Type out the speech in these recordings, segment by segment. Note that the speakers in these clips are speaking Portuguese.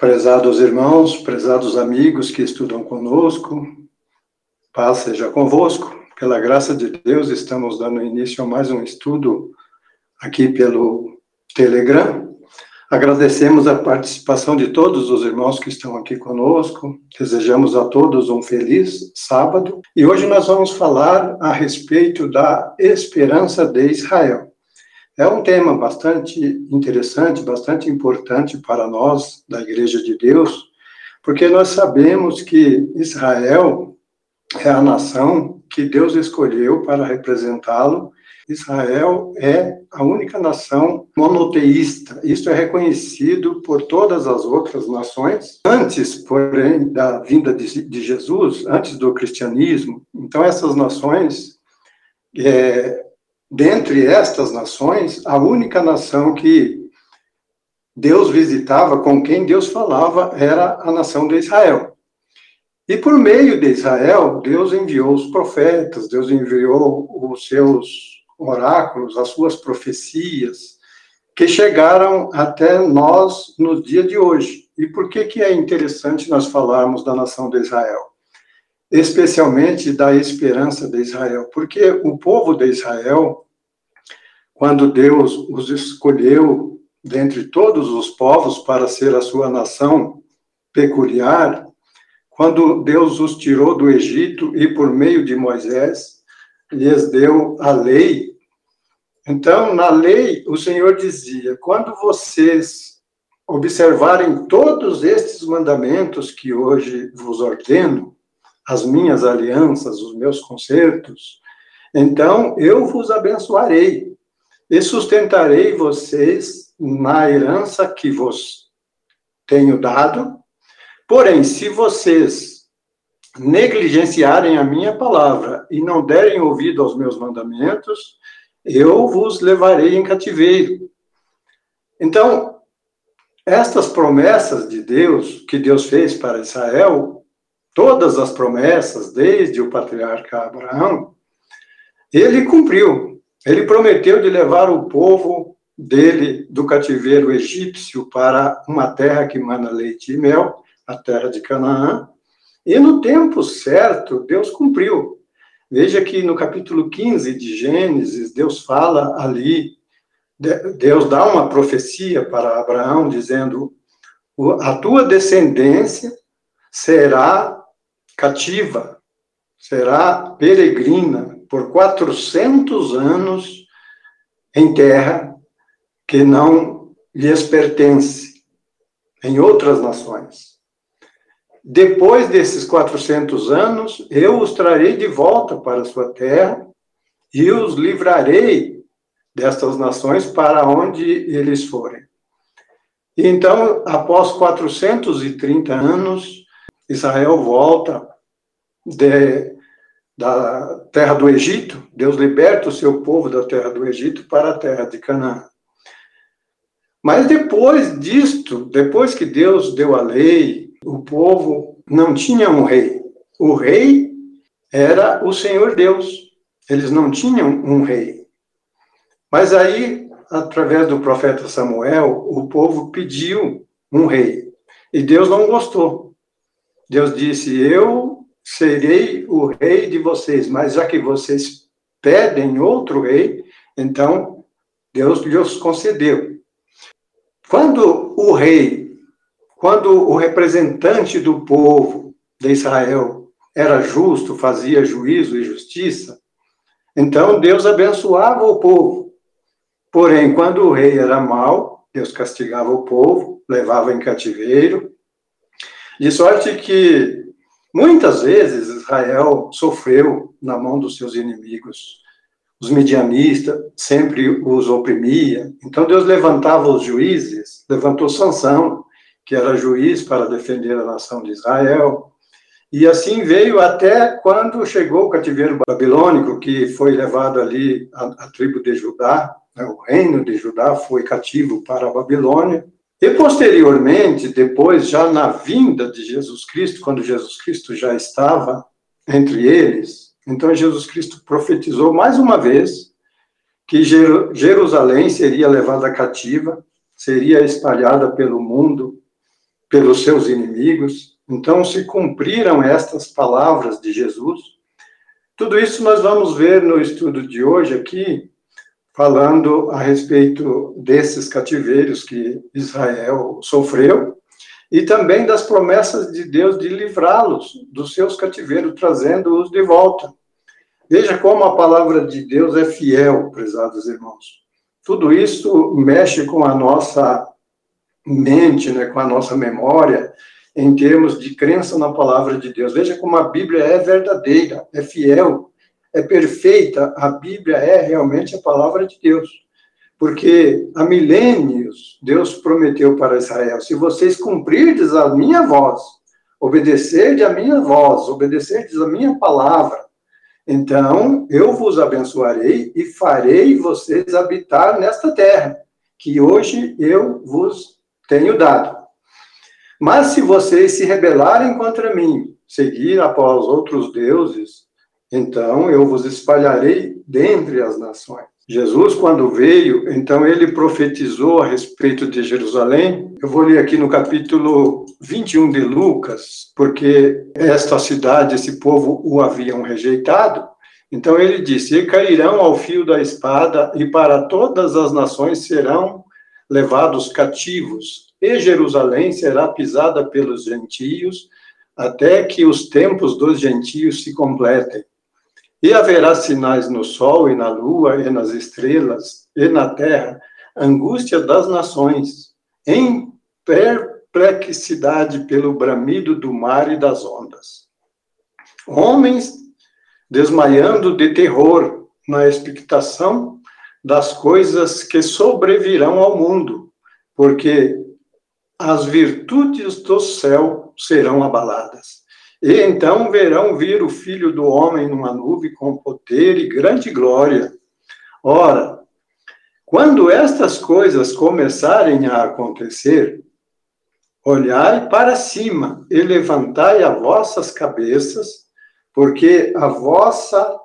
Prezados irmãos, prezados amigos que estudam conosco, paz seja convosco. Pela graça de Deus, estamos dando início a mais um estudo aqui pelo Telegram. Agradecemos a participação de todos os irmãos que estão aqui conosco. Desejamos a todos um feliz sábado. E hoje nós vamos falar a respeito da esperança de Israel. É um tema bastante interessante, bastante importante para nós da Igreja de Deus, porque nós sabemos que Israel é a nação que Deus escolheu para representá-lo. Israel é a única nação monoteísta. Isso é reconhecido por todas as outras nações. Antes, porém, da vinda de, Jesus, antes do cristianismo, então essas nações é, dentre estas nações, a única nação que Deus visitava, com quem Deus falava, era a nação de Israel. E por meio de Israel, Deus enviou os profetas, Deus enviou os seus oráculos, as suas profecias, que chegaram até nós no dia de hoje. E por que, que é interessante nós falarmos da nação de Israel? especialmente da esperança de Israel, porque o povo de Israel, quando Deus os escolheu dentre todos os povos para ser a sua nação peculiar, quando Deus os tirou do Egito e por meio de Moisés lhes deu a lei. Então, na lei, o Senhor dizia: quando vocês observarem todos estes mandamentos que hoje vos ordeno, as minhas alianças, os meus concertos, então eu vos abençoarei e sustentarei vocês na herança que vos tenho dado. Porém, se vocês negligenciarem a minha palavra e não derem ouvido aos meus mandamentos, eu vos levarei em cativeiro. Então, estas promessas de Deus, que Deus fez para Israel, todas as promessas, desde o patriarca Abraão, ele cumpriu. Ele prometeu de levar o povo dele do cativeiro egípcio para uma terra que mana leite e mel, a terra de Canaã. E no tempo certo, Deus cumpriu. Veja que no capítulo 15 de Gênesis, Deus fala ali, Deus dá uma profecia para Abraão, dizendo: a tua descendência será cativa, será peregrina por 400 anos em terra que não lhes pertence, em outras nações. Depois desses 400 anos, eu os trarei de volta para a sua terra e os livrarei destas nações para onde eles forem. Então, após 430 anos, Israel volta de, da terra do Egito, Deus liberta o seu povo da terra do Egito para a terra de Canaã. Mas depois disto, depois que Deus deu a lei, o povo não tinha um rei. O rei era o Senhor Deus. Eles não tinham um rei. Mas aí, através do profeta Samuel, o povo pediu um rei. E Deus não gostou. Deus disse: Eu serei o rei de vocês, mas já que vocês pedem outro rei, então Deus lhes concedeu. Quando o rei, quando o representante do povo de Israel era justo, fazia juízo e justiça, então Deus abençoava o povo. Porém, quando o rei era mau, Deus castigava o povo, levava em cativeiro, de sorte que Muitas vezes Israel sofreu na mão dos seus inimigos. Os medianistas sempre os oprimia. Então Deus levantava os juízes, levantou Sansão, que era juiz para defender a nação de Israel. E assim veio até quando chegou o cativeiro babilônico, que foi levado ali a, a tribo de Judá, né, o reino de Judá foi cativo para a Babilônia. E posteriormente, depois, já na vinda de Jesus Cristo, quando Jesus Cristo já estava entre eles, então Jesus Cristo profetizou mais uma vez que Jerusalém seria levada cativa, seria espalhada pelo mundo pelos seus inimigos. Então, se cumpriram estas palavras de Jesus. Tudo isso nós vamos ver no estudo de hoje aqui, falando a respeito desses cativeiros que Israel sofreu e também das promessas de Deus de livrá-los dos seus cativeiros, trazendo-os de volta. Veja como a palavra de Deus é fiel, prezados irmãos. Tudo isso mexe com a nossa mente, né, com a nossa memória, em termos de crença na palavra de Deus. Veja como a Bíblia é verdadeira, é fiel, é perfeita. A Bíblia é realmente a palavra de Deus. Porque há milênios Deus prometeu para Israel: se vocês cumprirdes a minha voz, obedecerdes a minha voz, obedecerdes a minha palavra, então eu vos abençoarei e farei vocês habitar nesta terra, que hoje eu vos tenho dado. Mas se vocês se rebelarem contra mim, seguir após outros deuses, então eu vos espalharei dentre as nações. Jesus, quando veio, então ele profetizou a respeito de Jerusalém. Eu vou ler aqui no capítulo 21 de Lucas, porque esta cidade, esse povo o haviam rejeitado. Então ele disse: E cairão ao fio da espada, e para todas as nações serão levados cativos, e Jerusalém será pisada pelos gentios, até que os tempos dos gentios se completem. E haverá sinais no sol e na lua e nas estrelas e na terra, angústia das nações, em perplexidade pelo bramido do mar e das ondas. Homens desmaiando de terror na expectação das coisas que sobrevirão ao mundo, porque as virtudes do céu serão abaladas. E então verão vir o filho do homem numa nuvem com poder e grande glória. Ora, quando estas coisas começarem a acontecer, olhai para cima e levantai as vossas cabeças, porque a vossa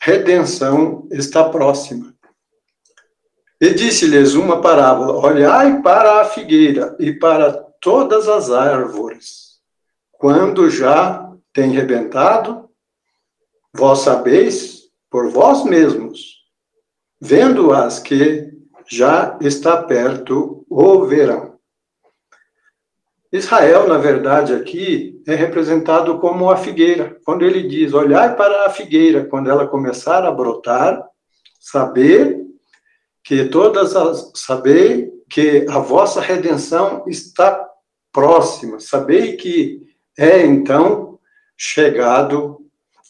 redenção está próxima. E disse-lhes uma parábola: Olhai para a figueira e para todas as árvores. Quando já tem rebentado, vós sabeis por vós mesmos, vendo-as que já está perto o verão. Israel, na verdade, aqui é representado como a figueira. Quando ele diz, olhai para a figueira, quando ela começar a brotar, saber que todas as sabei que a vossa redenção está próxima, sabei que é então chegado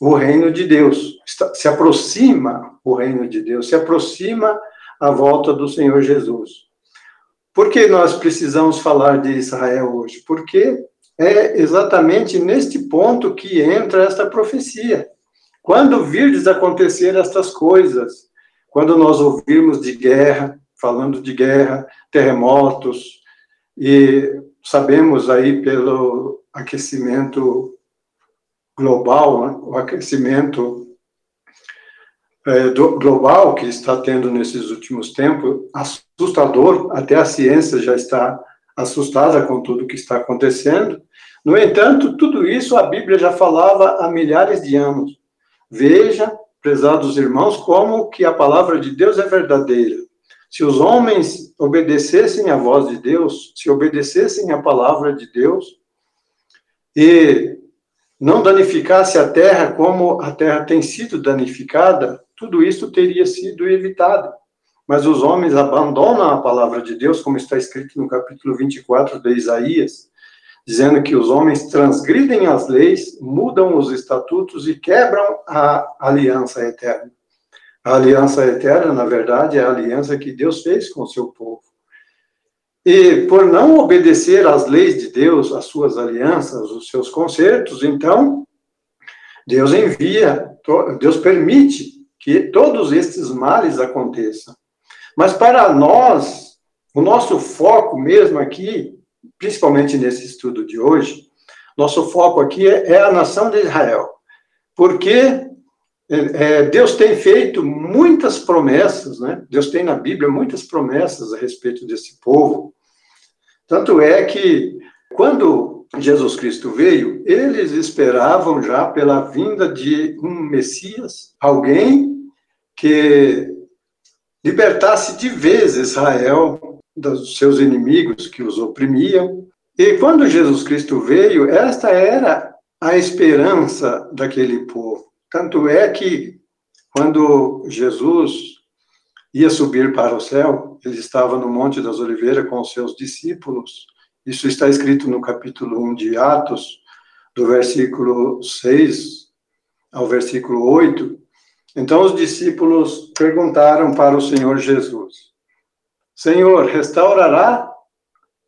o reino de Deus, se aproxima o reino de Deus, se aproxima a volta do Senhor Jesus. Por que nós precisamos falar de Israel hoje? Porque é exatamente neste ponto que entra esta profecia. Quando virdes acontecer estas coisas, quando nós ouvimos de guerra, falando de guerra, terremotos, e sabemos aí pelo aquecimento global, né, o aquecimento é, do, global que está tendo nesses últimos tempos, assustador, até a ciência já está assustada com tudo que está acontecendo. No entanto, tudo isso a Bíblia já falava há milhares de anos. Veja prezados irmãos, como que a palavra de Deus é verdadeira. Se os homens obedecessem à voz de Deus, se obedecessem à palavra de Deus, e não danificasse a terra como a terra tem sido danificada, tudo isso teria sido evitado. Mas os homens abandonam a palavra de Deus, como está escrito no capítulo 24 de Isaías, dizendo que os homens transgridem as leis, mudam os estatutos e quebram a aliança eterna. A aliança eterna, na verdade, é a aliança que Deus fez com o seu povo. E por não obedecer às leis de Deus, às suas alianças, os seus concertos, então, Deus envia, Deus permite que todos estes males aconteçam. Mas para nós, o nosso foco mesmo aqui principalmente nesse estudo de hoje, nosso foco aqui é, é a nação de Israel, porque é, é, Deus tem feito muitas promessas, né? Deus tem na Bíblia muitas promessas a respeito desse povo. Tanto é que Quando Jesus Cristo veio, eles esperavam já pela vinda de um Messias, alguém que libertasse de vez Israel dos seus inimigos que os oprimiam. E quando Jesus Cristo veio, esta era a esperança daquele povo. Tanto é que quando Jesus ia subir para o céu, ele estava no Monte das Oliveiras com os seus discípulos. Isso está escrito no capítulo 1 de Atos, do versículo 6 ao versículo 8. Então os discípulos perguntaram para o Senhor Jesus: Senhor, restaurará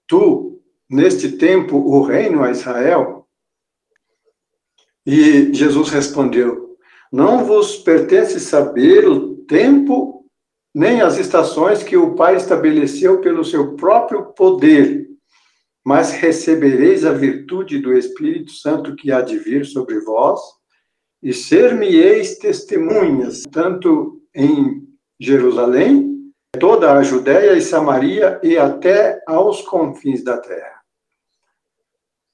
tu neste tempo o reino a Israel? E Jesus respondeu: Não vos pertence saber o tempo nem as estações que o Pai estabeleceu pelo seu próprio poder, mas recebereis a virtude do Espírito Santo que há de vir sobre vós e ser-me-eis testemunhas, tanto em Jerusalém, toda a Judéia e Samaria e até aos confins da terra.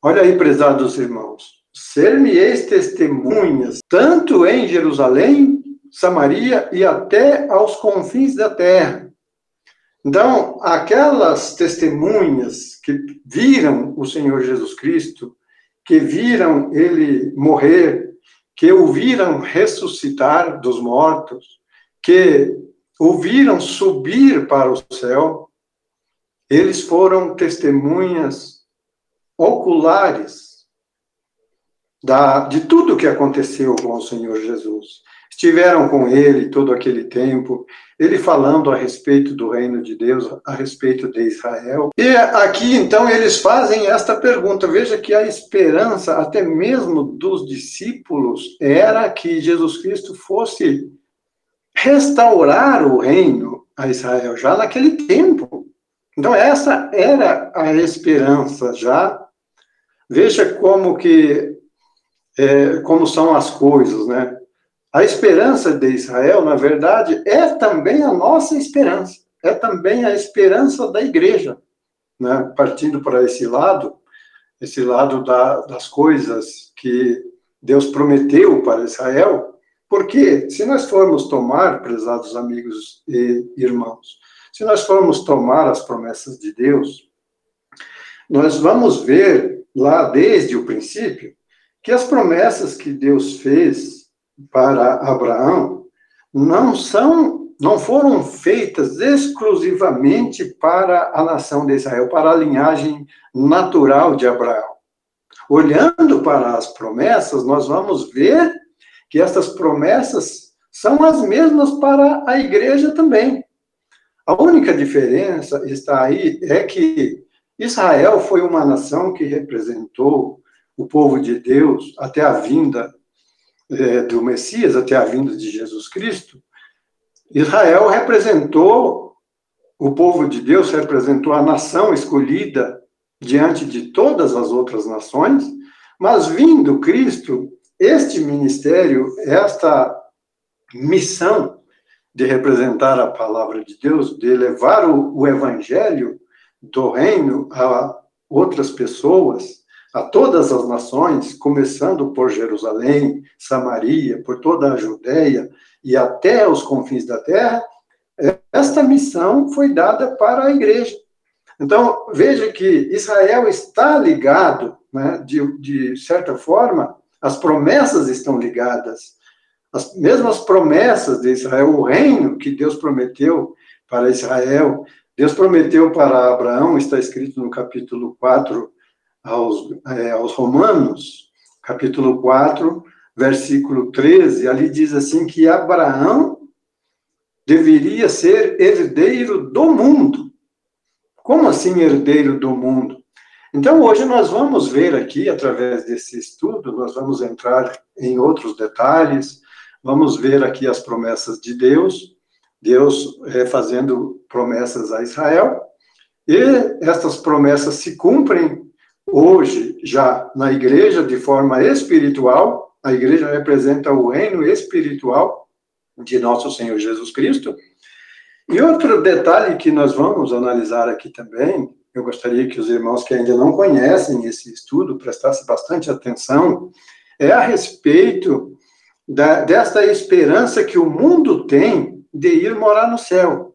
Olha aí, prezados irmãos, ser-me-eis testemunhas, tanto em Jerusalém, Samaria e até aos confins da terra. Então, aquelas testemunhas que viram o Senhor Jesus Cristo, que viram ele morrer, que ouviram ressuscitar dos mortos, que ouviram subir para o céu, eles foram testemunhas oculares da, de tudo o que aconteceu com o Senhor Jesus estiveram com ele todo aquele tempo, ele falando a respeito do reino de Deus, a respeito de Israel. E aqui, então, eles fazem esta pergunta. Veja que a esperança, até mesmo dos discípulos, era que Jesus Cristo fosse restaurar o reino a Israel, já naquele tempo. Então, essa era a esperança já. Veja como que, é, como são as coisas, né? A esperança de Israel, na verdade, é também a nossa esperança, é também a esperança da igreja, né? partindo para esse lado, esse lado da, das coisas que Deus prometeu para Israel, porque se nós formos tomar, prezados amigos e irmãos, se nós formos tomar as promessas de Deus, nós vamos ver lá desde o princípio que as promessas que Deus fez para Abraão não são, não foram feitas exclusivamente para a nação de Israel, para a linhagem natural de Abraão. Olhando para as promessas, nós vamos ver que essas promessas são as mesmas para a igreja também. A única diferença está aí é que Israel foi uma nação que representou o povo de Deus até a vinda é, do Messias até a vinda de Jesus Cristo, Israel representou o povo de Deus, representou a nação escolhida diante de todas as outras nações, mas vindo Cristo, este ministério, esta missão de representar a palavra de Deus, de levar o, o evangelho do reino a outras pessoas, a todas as nações, começando por Jerusalém, Samaria, por toda a Judéia e até os confins da terra, esta missão foi dada para a igreja. Então, veja que Israel está ligado, né, de, de certa forma, as promessas estão ligadas. As mesmas promessas de Israel, o reino que Deus prometeu para Israel, Deus prometeu para Abraão, está escrito no capítulo 4 aos, é, aos Romanos, capítulo 4, versículo 13, ali diz assim que Abraão deveria ser herdeiro do mundo. Como assim herdeiro do mundo? Então, hoje nós vamos ver aqui, através desse estudo, nós vamos entrar em outros detalhes, vamos ver aqui as promessas de Deus, Deus é, fazendo promessas a Israel, e estas promessas se cumprem hoje já na igreja de forma espiritual, a igreja representa o reino espiritual de nosso Senhor Jesus Cristo. E outro detalhe que nós vamos analisar aqui também, eu gostaria que os irmãos que ainda não conhecem esse estudo prestassem bastante atenção, é a respeito da, desta esperança que o mundo tem de ir morar no céu.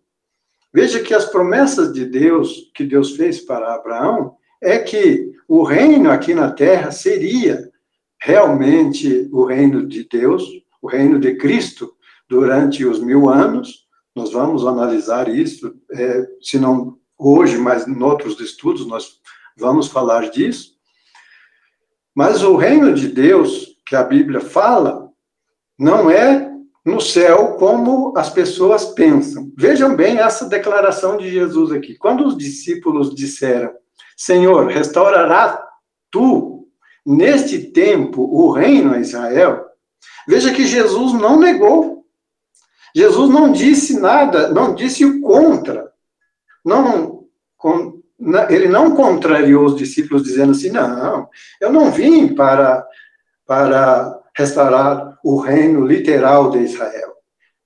Veja que as promessas de Deus, que Deus fez para Abraão, é que o reino aqui na terra seria realmente o reino de Deus, o reino de Cristo, durante os mil anos. Nós vamos analisar isso, é, se não hoje, mas em outros estudos nós vamos falar disso. Mas o reino de Deus, que a Bíblia fala, não é no céu como as pessoas pensam. Vejam bem essa declaração de Jesus aqui. Quando os discípulos disseram: Senhor, restaurará tu neste tempo o reino a Israel? Veja que Jesus não negou. Jesus não disse nada, não disse o contra. Não, ele não contrariou os discípulos dizendo assim: não, eu não vim para, para restaurar o reino literal de Israel.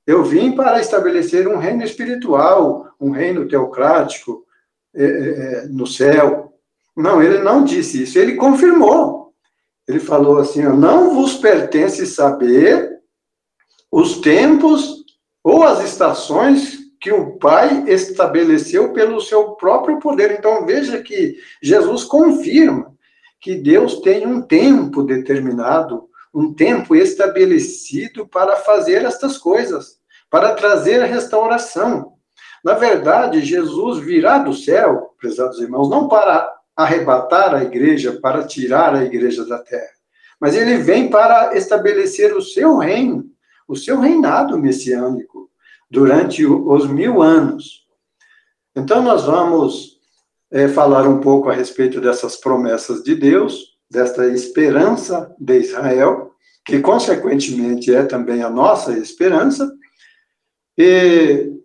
Eu vim para estabelecer um reino espiritual, um reino teocrático no céu. Não, ele não disse isso, ele confirmou. Ele falou assim: não vos pertence saber os tempos ou as estações que o Pai estabeleceu pelo seu próprio poder. Então veja que Jesus confirma que Deus tem um tempo determinado um tempo estabelecido para fazer estas coisas, para trazer a restauração. Na verdade, Jesus virá do céu, prezados irmãos, não para arrebatar a igreja, para tirar a igreja da terra, mas ele vem para estabelecer o seu reino, o seu reinado messiânico, durante os mil anos. Então, nós vamos é, falar um pouco a respeito dessas promessas de Deus, desta esperança de Israel, que consequentemente é também a nossa esperança. E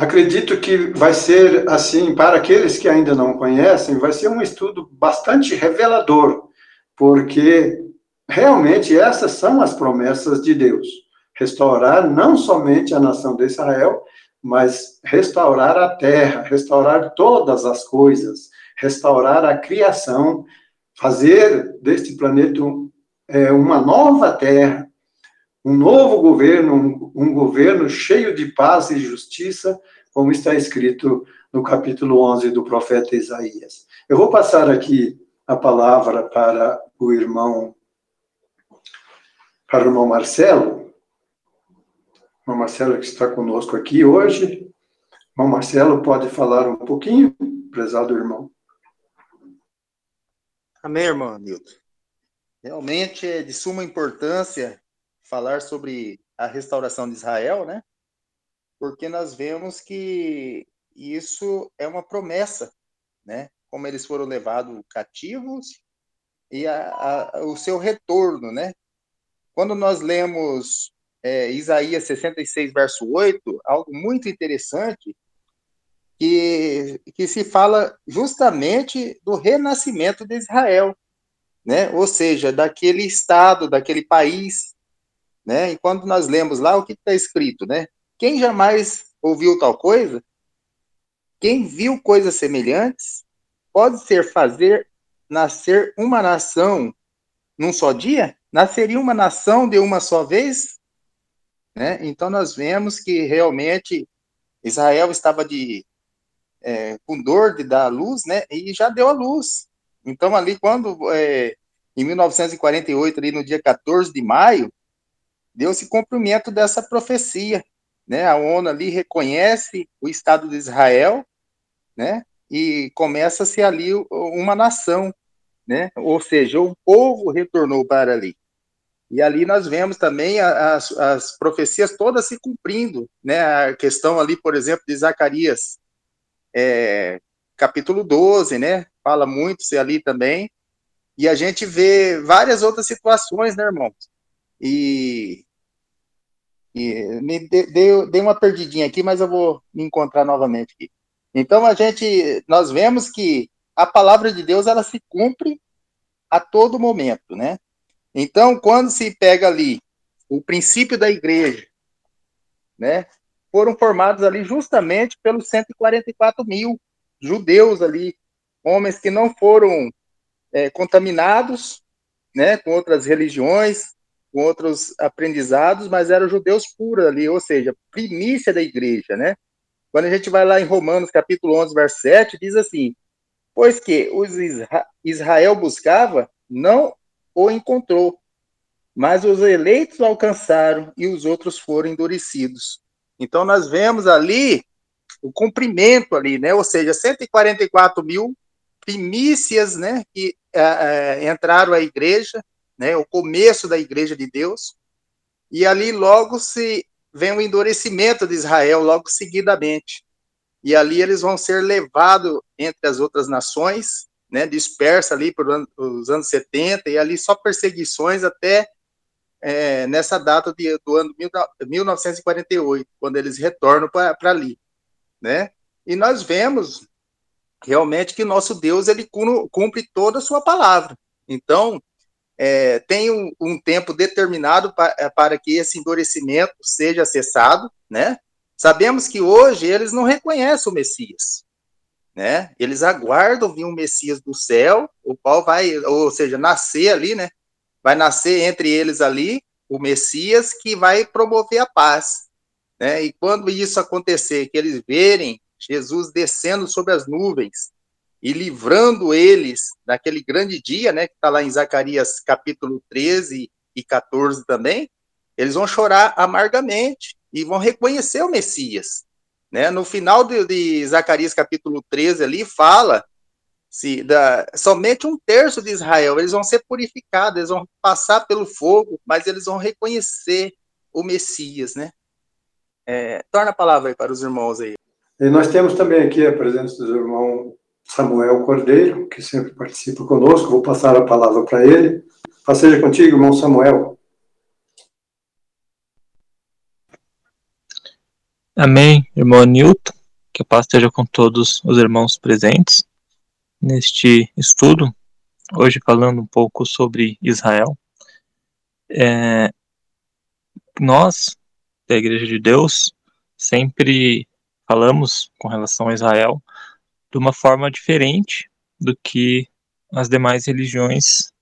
acredito que vai ser assim, para aqueles que ainda não conhecem, vai ser um estudo bastante revelador, porque realmente essas são as promessas de Deus. Restaurar não somente a nação de Israel, mas restaurar a terra, restaurar todas as coisas, restaurar a criação, fazer deste planeta é, uma nova terra, um novo governo, um, um governo cheio de paz e justiça, como está escrito no capítulo 11 do profeta Isaías. Eu vou passar aqui a palavra para o irmão para o irmão Marcelo. O irmão Marcelo que está conosco aqui hoje. O irmão Marcelo pode falar um pouquinho, prezado irmão. Amém, irmão Nilton. Realmente é de suma importância falar sobre a restauração de Israel, né? Porque nós vemos que isso é uma promessa, né? Como eles foram levados cativos e a, a, o seu retorno, né? Quando nós lemos é, Isaías 66, verso 8, algo muito interessante, que, que se fala justamente do renascimento de Israel, né? Ou seja, daquele estado, daquele país, né? E quando nós lemos lá, o que está escrito, né? Quem jamais ouviu tal coisa? Quem viu coisas semelhantes? Pode ser fazer nascer uma nação num só dia? Nasceria uma nação de uma só vez? Né? Então nós vemos que realmente Israel estava de é, com dor de dar a luz, né? E já deu a luz. Então, ali, quando, é, em 1948, ali no dia 14 de maio, deu-se cumprimento dessa profecia, né? A ONU ali reconhece o Estado de Israel, né? E começa-se ali uma nação, né? Ou seja, um povo retornou para ali. E ali nós vemos também as, as profecias todas se cumprindo, né? A questão ali, por exemplo, de Zacarias é, capítulo 12, né? Fala muito ali também. E a gente vê várias outras situações, né, irmãos? E, e me dei, dei uma perdidinha aqui, mas eu vou me encontrar novamente aqui. Então a gente, nós vemos que a palavra de Deus ela se cumpre a todo momento, né? Então quando se pega ali o princípio da igreja, né? foram formados ali justamente pelos 144 mil, judeus ali, homens que não foram é, contaminados, né, com outras religiões, com outros aprendizados, mas eram judeus puros ali, ou seja, primícia da igreja, né? Quando a gente vai lá em Romanos, capítulo 11, verso 7, diz assim: Pois que os Israel buscava, não o encontrou, mas os eleitos alcançaram e os outros foram endurecidos. Então nós vemos ali o cumprimento ali, né? Ou seja, 144 mil primícias, né? Que é, é, entraram à igreja, né? O começo da igreja de Deus. E ali logo se vem o endurecimento de Israel, logo seguidamente. E ali eles vão ser levados entre as outras nações, né? Dispersa ali por os anos 70 e ali só perseguições até é, nessa data de, do ano 1948, quando eles retornam para ali né? E nós vemos realmente que nosso Deus ele cumpre toda a sua palavra. Então, é, tem um, um, tempo determinado pa, é, para que esse endurecimento seja cessado, né? Sabemos que hoje eles não reconhecem o Messias, né? Eles aguardam vir um Messias do céu, o qual vai, ou seja, nascer ali, né? Vai nascer entre eles ali o Messias que vai promover a paz. Né? E quando isso acontecer, que eles verem Jesus descendo sobre as nuvens e livrando eles naquele grande dia, né, que está lá em Zacarias capítulo 13 e 14 também, eles vão chorar amargamente e vão reconhecer o Messias. Né? No final de, de Zacarias capítulo 13 ali fala se da, somente um terço de Israel eles vão ser purificados, eles vão passar pelo fogo, mas eles vão reconhecer o Messias, né? É, torna a palavra aí para os irmãos aí. E nós temos também aqui a presença do irmão Samuel Cordeiro, que sempre participa conosco. Vou passar a palavra para ele. Passeja contigo, irmão Samuel. Amém, irmão Newton. Que a paz esteja com todos os irmãos presentes neste estudo. Hoje falando um pouco sobre Israel. É, nós, da Igreja de Deus, sempre falamos com relação a Israel de uma forma diferente do que as demais religiões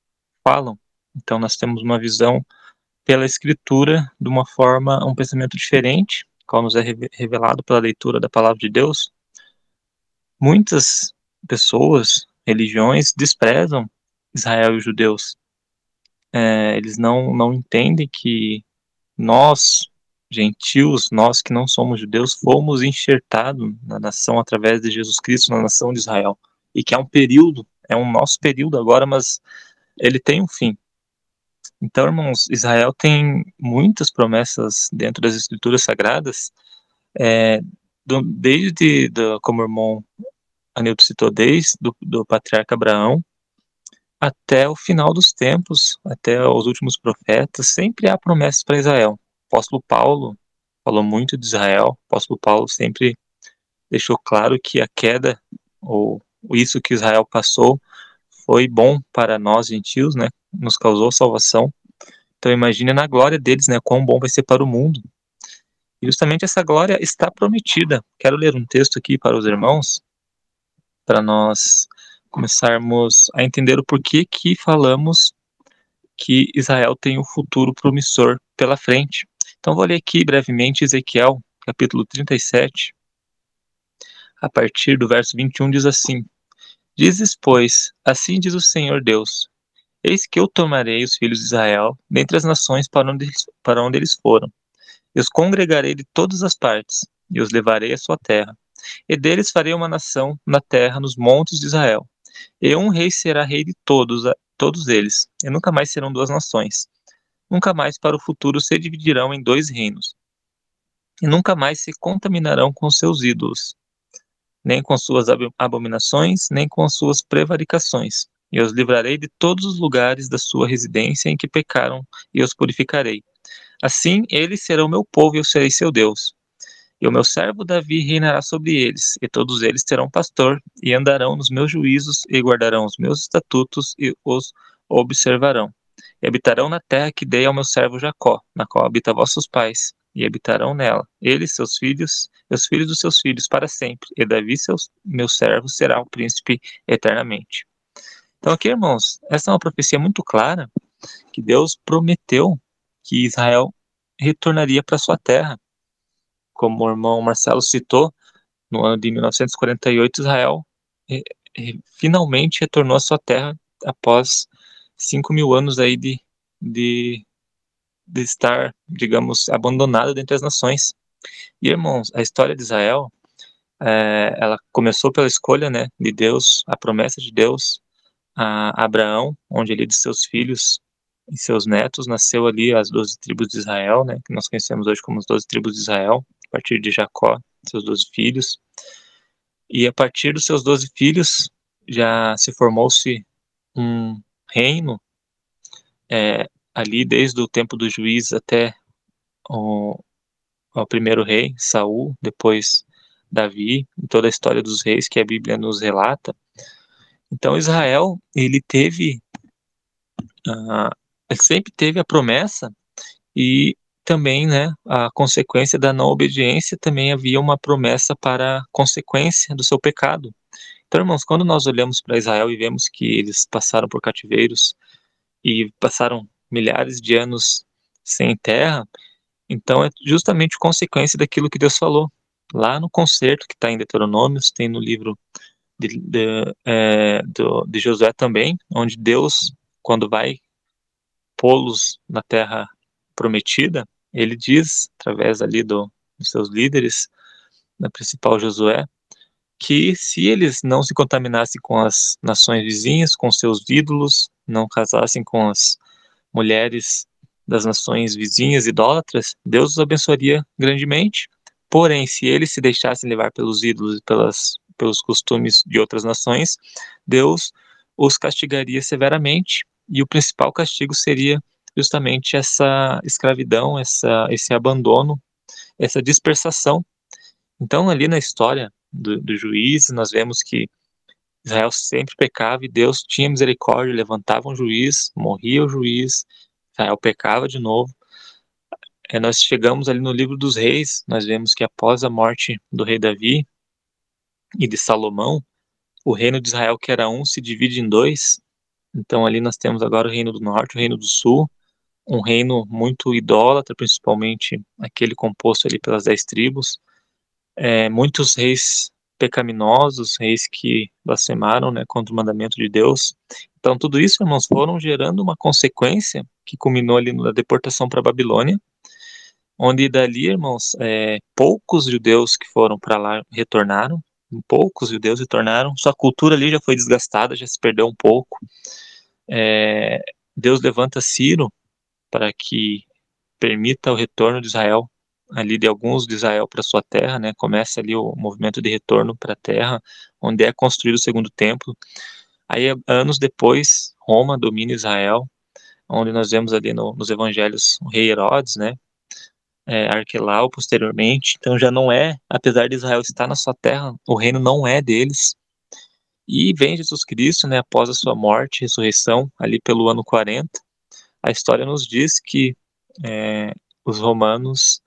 falam. Então nós temos uma visão pela escritura de uma forma, um pensamento diferente, qual nos é revelado pela leitura da palavra de Deus. Muitas pessoas, religiões desprezam Israel e os judeus. É, eles não não entendem que nós gentios, nós que não somos judeus, fomos enxertados na nação através de Jesus Cristo, na nação de Israel. E que é um período, é um nosso período agora, mas ele tem um fim. Então, irmãos, Israel tem muitas promessas dentro das escrituras sagradas, é, do, desde, do, como o irmão Anilton citou, desde do, do patriarca Abraão, até o final dos tempos, até os últimos profetas, sempre há promessas para Israel apóstolo Paulo falou muito de Israel. O apóstolo Paulo sempre deixou claro que a queda, ou isso que Israel passou, foi bom para nós gentios, né? Nos causou salvação. Então imagine na glória deles, né? Quão bom vai ser para o mundo. E justamente essa glória está prometida. Quero ler um texto aqui para os irmãos, para nós começarmos a entender o porquê que falamos que Israel tem um futuro promissor pela frente. Então vou ler aqui brevemente Ezequiel, capítulo 37, a partir do verso 21 diz assim: Dizes, pois, assim diz o Senhor Deus: Eis que eu tomarei os filhos de Israel dentre as nações para onde, eles, para onde eles foram, e os congregarei de todas as partes, e os levarei à sua terra. E deles farei uma nação na terra, nos montes de Israel. E um rei será rei de todos, todos eles, e nunca mais serão duas nações nunca mais para o futuro se dividirão em dois reinos, e nunca mais se contaminarão com seus ídolos, nem com suas abominações, nem com suas prevaricações. E os livrarei de todos os lugares da sua residência em que pecaram, e os purificarei. Assim, eles serão meu povo e eu serei seu Deus. E o meu servo Davi reinará sobre eles, e todos eles terão pastor, e andarão nos meus juízos, e guardarão os meus estatutos, e os observarão e habitarão na terra que dei ao meu servo Jacó, na qual habita vossos pais, e habitarão nela. Ele, seus filhos, e os filhos dos seus filhos para sempre. E Davi, seus, meu servo, será o príncipe eternamente. Então aqui, irmãos, essa é uma profecia muito clara que Deus prometeu que Israel retornaria para sua terra. Como o irmão Marcelo citou, no ano de 1948, Israel eh, eh, finalmente retornou à sua terra após cinco mil anos aí de, de, de estar, digamos, abandonado dentre as nações. E, irmãos, a história de Israel, é, ela começou pela escolha, né, de Deus, a promessa de Deus a Abraão, onde ele de seus filhos e seus netos nasceu ali as doze tribos de Israel, né, que nós conhecemos hoje como as doze tribos de Israel, a partir de Jacó, seus doze filhos. E a partir dos seus doze filhos já se formou-se um reino é, ali desde o tempo do juiz até o, o primeiro rei, Saul, depois Davi, toda a história dos reis que a Bíblia nos relata. Então Israel, ele teve, uh, ele sempre teve a promessa e também, né, a consequência da não obediência também havia uma promessa para a consequência do seu pecado. Então, irmãos, quando nós olhamos para Israel e vemos que eles passaram por cativeiros e passaram milhares de anos sem terra, então é justamente consequência daquilo que Deus falou. Lá no concerto que está em Deuteronômios, tem no livro de, de, é, do, de Josué também, onde Deus, quando vai pô-los na terra prometida, ele diz, através ali do, dos seus líderes, na principal Josué, que se eles não se contaminassem com as nações vizinhas, com seus ídolos, não casassem com as mulheres das nações vizinhas idólatras, Deus os abençoaria grandemente. Porém, se eles se deixassem levar pelos ídolos e pelas, pelos costumes de outras nações, Deus os castigaria severamente, e o principal castigo seria justamente essa escravidão, essa, esse abandono, essa dispersação. Então, ali na história do, do juiz, nós vemos que Israel sempre pecava e Deus tinha misericórdia, levantava um juiz, morria o juiz, Israel pecava de novo. É, nós chegamos ali no livro dos reis, nós vemos que após a morte do rei Davi e de Salomão, o reino de Israel, que era um, se divide em dois. Então ali nós temos agora o reino do norte, o reino do sul, um reino muito idólatra, principalmente aquele composto ali pelas dez tribos, é, muitos reis pecaminosos, reis que blasfemaram né, contra o mandamento de Deus. Então, tudo isso, irmãos, foram gerando uma consequência que culminou ali na deportação para a Babilônia, onde dali, irmãos, é, poucos judeus que foram para lá retornaram, poucos judeus retornaram, sua cultura ali já foi desgastada, já se perdeu um pouco. É, Deus levanta Ciro para que permita o retorno de Israel ali de alguns de Israel para sua terra, né? Começa ali o movimento de retorno para a terra, onde é construído o segundo templo. Aí anos depois, Roma domina Israel, onde nós vemos ali no, nos evangelhos o rei Herodes, né? É, Arquelau posteriormente, então já não é, apesar de Israel estar na sua terra, o reino não é deles. E vem Jesus Cristo, né, após a sua morte ressurreição, ali pelo ano 40, a história nos diz que é, os romanos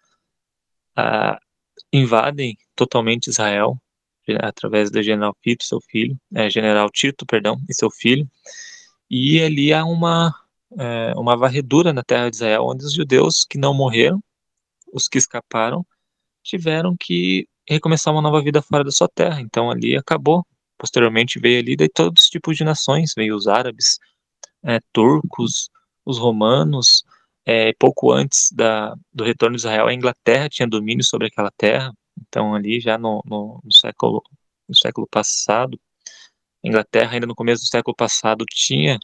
ah, invadem totalmente Israel através do general Tito, seu filho, é, general Tito, perdão, e seu filho, e ali há uma é, uma varredura na terra de Israel, onde os judeus que não morreram, os que escaparam, tiveram que recomeçar uma nova vida fora da sua terra. Então ali acabou. Posteriormente veio ali daí todos os tipos de nações, veio os árabes, é, turcos, os romanos, é, pouco antes da, do retorno de Israel, a Inglaterra tinha domínio sobre aquela terra, então ali já no, no, no século, no século passado, a Inglaterra ainda no começo do século passado tinha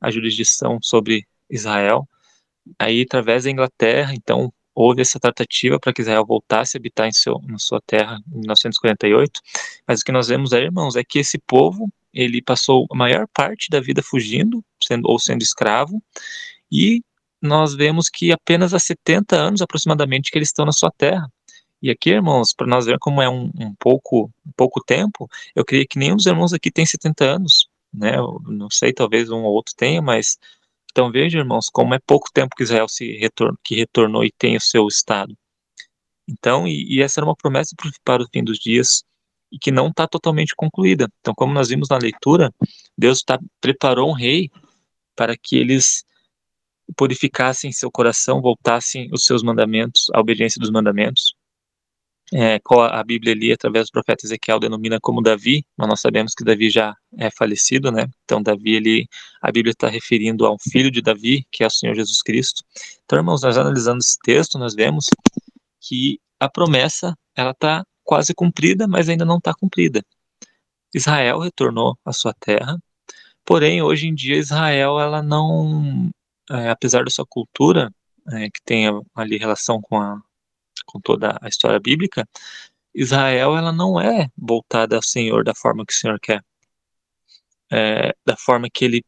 a jurisdição sobre Israel, aí através da Inglaterra, então houve essa tratativa para que Israel voltasse a habitar em seu, na sua terra em 1948, mas o que nós vemos aí, irmãos, é que esse povo, ele passou a maior parte da vida fugindo, sendo, ou sendo escravo, e nós vemos que apenas há 70 anos aproximadamente que eles estão na sua terra. E aqui, irmãos, para nós ver como é um, um, pouco, um pouco tempo, eu creio que nenhum dos irmãos aqui tem 70 anos, né? Não sei, talvez um ou outro tenha, mas então veja, irmãos, como é pouco tempo que Israel se retornou, que retornou e tem o seu estado. Então, e, e essa era uma promessa para o fim dos dias e que não está totalmente concluída. Então, como nós vimos na leitura, Deus tá, preparou um rei para que eles purificassem seu coração, voltassem os seus mandamentos, a obediência dos mandamentos é, a Bíblia ali, através do profeta Ezequiel, denomina como Davi, mas nós sabemos que Davi já é falecido, né? Então, Davi, ele, a Bíblia está referindo a um filho de Davi, que é o Senhor Jesus Cristo. Então, irmãos, nós analisando esse texto, nós vemos que a promessa, ela está quase cumprida, mas ainda não está cumprida. Israel retornou à sua terra, porém, hoje em dia, Israel, ela não, é, apesar da sua cultura, é, que tem ali relação com a com toda a história bíblica, Israel ela não é voltada ao Senhor da forma que o Senhor quer, é, da forma que Ele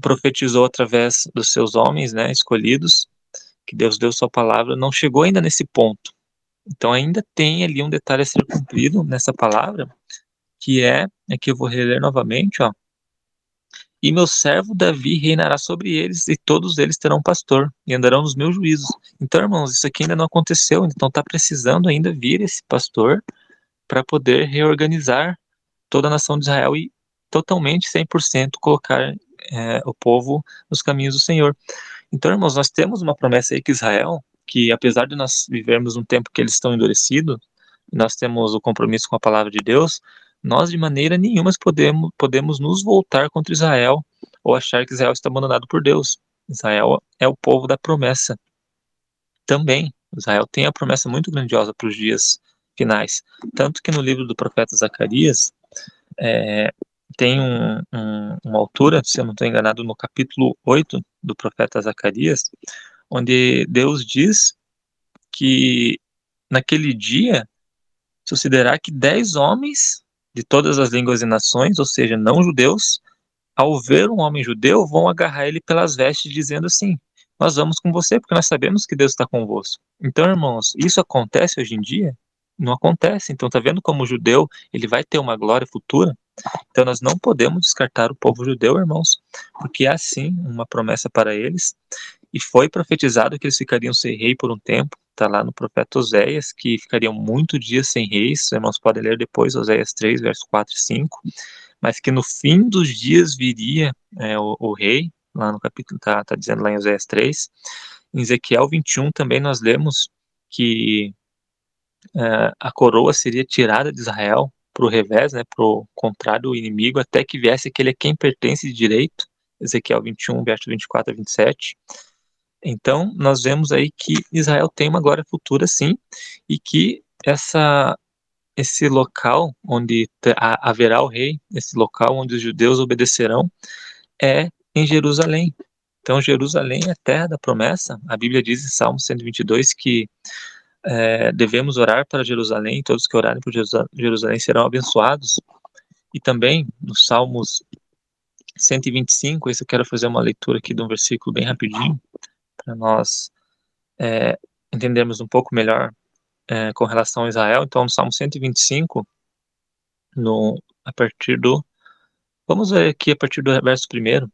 profetizou através dos seus homens, né, escolhidos, que Deus deu sua palavra, não chegou ainda nesse ponto. Então ainda tem ali um detalhe a ser cumprido nessa palavra, que é, é que eu vou reler novamente, ó, e meu servo Davi reinará sobre eles, e todos eles terão pastor, e andarão nos meus juízos. Então, irmãos, isso aqui ainda não aconteceu, então está precisando ainda vir esse pastor para poder reorganizar toda a nação de Israel e totalmente 100% colocar é, o povo nos caminhos do Senhor. Então, irmãos, nós temos uma promessa aí que Israel, que apesar de nós vivermos um tempo que eles estão endurecidos, nós temos o compromisso com a palavra de Deus, nós de maneira nenhuma podemos, podemos nos voltar contra Israel ou achar que Israel está abandonado por Deus. Israel é o povo da promessa. Também, Israel tem a promessa muito grandiosa para os dias finais. Tanto que no livro do profeta Zacarias, é, tem um, um, uma altura, se eu não estou enganado, no capítulo 8 do profeta Zacarias, onde Deus diz que naquele dia sucederá que dez homens de todas as línguas e nações, ou seja, não judeus, ao ver um homem judeu, vão agarrar ele pelas vestes, dizendo assim: Nós vamos com você, porque nós sabemos que Deus está convosco. Então, irmãos, isso acontece hoje em dia? Não acontece. Então, tá vendo como o judeu ele vai ter uma glória futura? Então, nós não podemos descartar o povo judeu, irmãos, porque há sim uma promessa para eles, e foi profetizado que eles ficariam sem rei por um tempo, está lá no profeta Oséias, que ficariam muito dias sem reis, os irmãos podem ler depois, Oséias 3, versos 4 e 5, mas que no fim dos dias viria é, o, o, rei, lá no capítulo, está tá dizendo lá em Oséias 3, em Ezequiel 21 também nós lemos que é, a coroa seria tirada de Israel para o revés, né, para o contrário do inimigo, até que viesse aquele a quem pertence de direito, Ezequiel 21, verso 24 a 27, então, nós vemos aí que Israel tem uma glória futura, sim, e que essa, esse local onde haverá o rei, esse local onde os judeus obedecerão, é em Jerusalém. Então, Jerusalém é a terra da promessa. A Bíblia diz em Salmo 122 que é, devemos orar para Jerusalém, todos que orarem por Jerusalém serão abençoados. E também, nos Salmos 125, esse eu quero fazer uma leitura aqui de um versículo bem rapidinho para nós é, entendermos um pouco melhor é, com relação a Israel. Então, no Salmo 125, no, a partir do. Vamos ver aqui a partir do verso primeiro.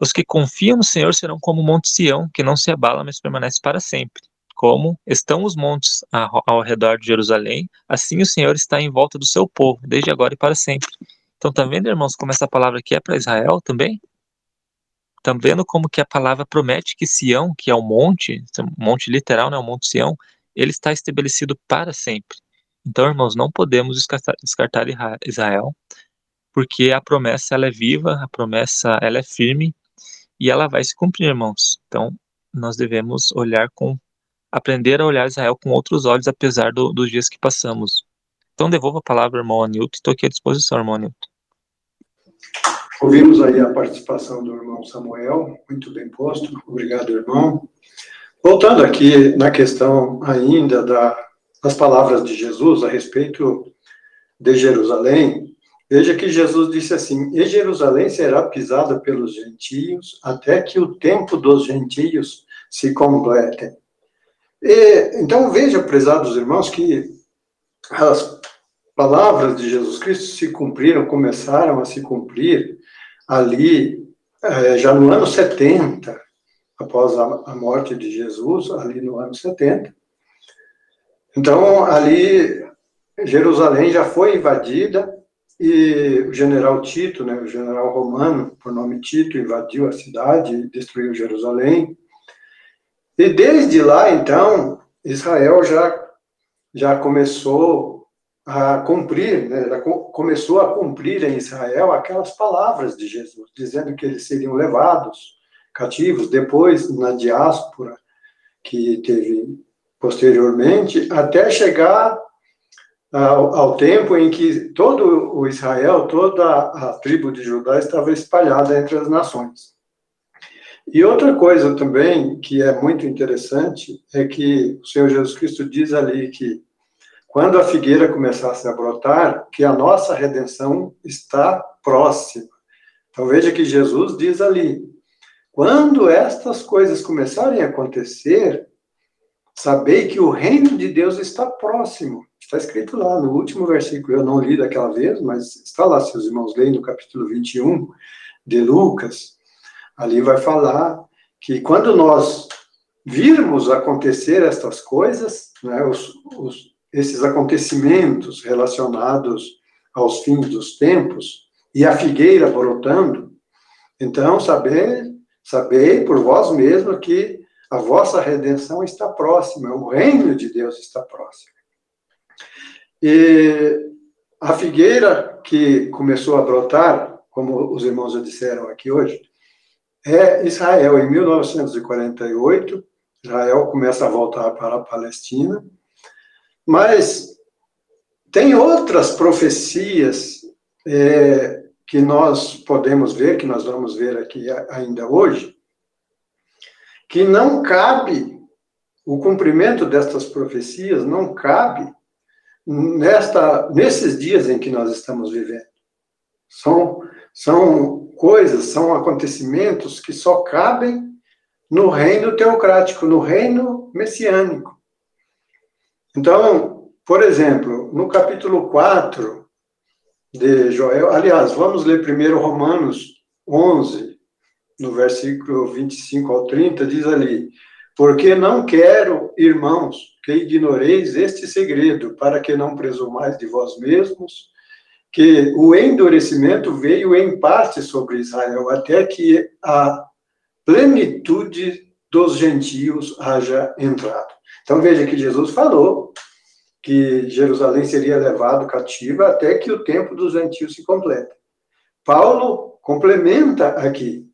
Os que confiam no Senhor serão como o Monte Sião, que não se abala, mas permanece para sempre. Como estão os montes ao, ao redor de Jerusalém, assim o Senhor está em volta do seu povo, desde agora e para sempre. Então, tá vendo, irmãos, como essa palavra aqui é para Israel também? Estão vendo como que a palavra promete que Sião, que é o monte, monte literal, né, o monte Sião, ele está estabelecido para sempre. Então, irmãos, não podemos descartar, Israel, porque a promessa ela é viva, a promessa ela é firme e ela vai se cumprir, irmãos. Então, nós devemos olhar com aprender a olhar Israel com outros olhos, apesar do, dos dias que passamos. Então, devolvo a palavra, irmão Anilton, estou aqui à disposição, irmão Anilton. Ouvimos aí a participação do irmão Samuel, muito bem posto. Obrigado, irmão. Voltando aqui na questão ainda da, das palavras de Jesus a respeito de Jerusalém, veja que Jesus disse assim: E Jerusalém será pisada pelos gentios até que o tempo dos gentios se complete. E, então veja, prezados irmãos, que as palavras de Jesus Cristo se cumpriram, começaram a se cumprir ali, é, já no ano 70, após a, morte de Jesus, ali no ano 70, Então, ali, Jerusalém já foi invadida e o general Tito, né, o general romano, por nome Tito, invadiu a cidade destruiu Jerusalém. E desde lá, então, Israel já, já começou a cumprir, né, começou a cumprir em Israel aquelas palavras de Jesus, dizendo que eles seriam levados cativos, depois na diáspora que teve posteriormente, até chegar ao, ao, tempo em que todo o Israel, toda a tribo de Judá estava espalhada entre as nações. E outra coisa também que é muito interessante é que o Senhor Jesus Cristo diz ali que quando a figueira começasse a brotar, que a nossa redenção está próxima. Então veja que Jesus diz ali: quando estas coisas começarem a acontecer, sabei que o reino de Deus está próximo. Está escrito lá no último versículo, eu não li daquela vez, mas está lá, se os irmãos leem no capítulo 21 de Lucas, ali vai falar que quando nós virmos acontecer estas coisas, né, os, os, esses acontecimentos relacionados aos fins dos tempos, e a figueira brotando, então saber, sabei por vós mesmos que a vossa redenção está próxima, o reino de Deus está próximo. E a figueira que começou a brotar, como os irmãos já disseram aqui hoje, é Israel. Em 1948, Israel começa a voltar para a Palestina, mas tem outras profecias é, que nós podemos ver, que nós vamos ver aqui ainda hoje, que não cabe, o cumprimento destas profecias não cabe nesta, nesses dias em que nós estamos vivendo. São, são coisas, são acontecimentos que só cabem no reino teocrático, no reino messiânico. Então, por exemplo, no capítulo 4 de Joel, aliás, vamos ler primeiro Romanos 11, no versículo 25 ao 30, diz ali: Porque não quero, irmãos, que ignoreis este segredo, para que não presumais de vós mesmos, que o endurecimento veio em parte sobre Israel, até que a plenitude dos gentios haja entrado. Então veja que Jesus falou que Jerusalém seria levado cativa até que o tempo dos gentios se complete. Paulo complementa aqui.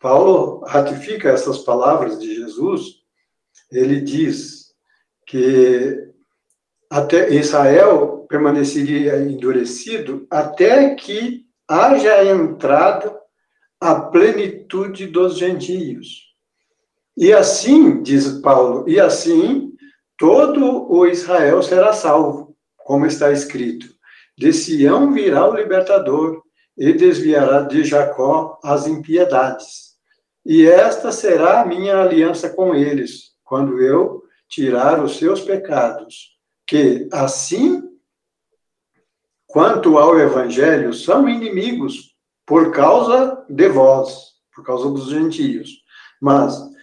Paulo ratifica essas palavras de Jesus. Ele diz: que até Israel permaneceria endurecido até que haja entrado a plenitude dos gentios. E assim, diz Paulo, e assim todo o Israel será salvo, como está escrito: de Sião virá o libertador e desviará de Jacó as impiedades. E esta será a minha aliança com eles, quando eu tirar os seus pecados, que assim quanto ao evangelho são inimigos por causa de vós, por causa dos gentios. Mas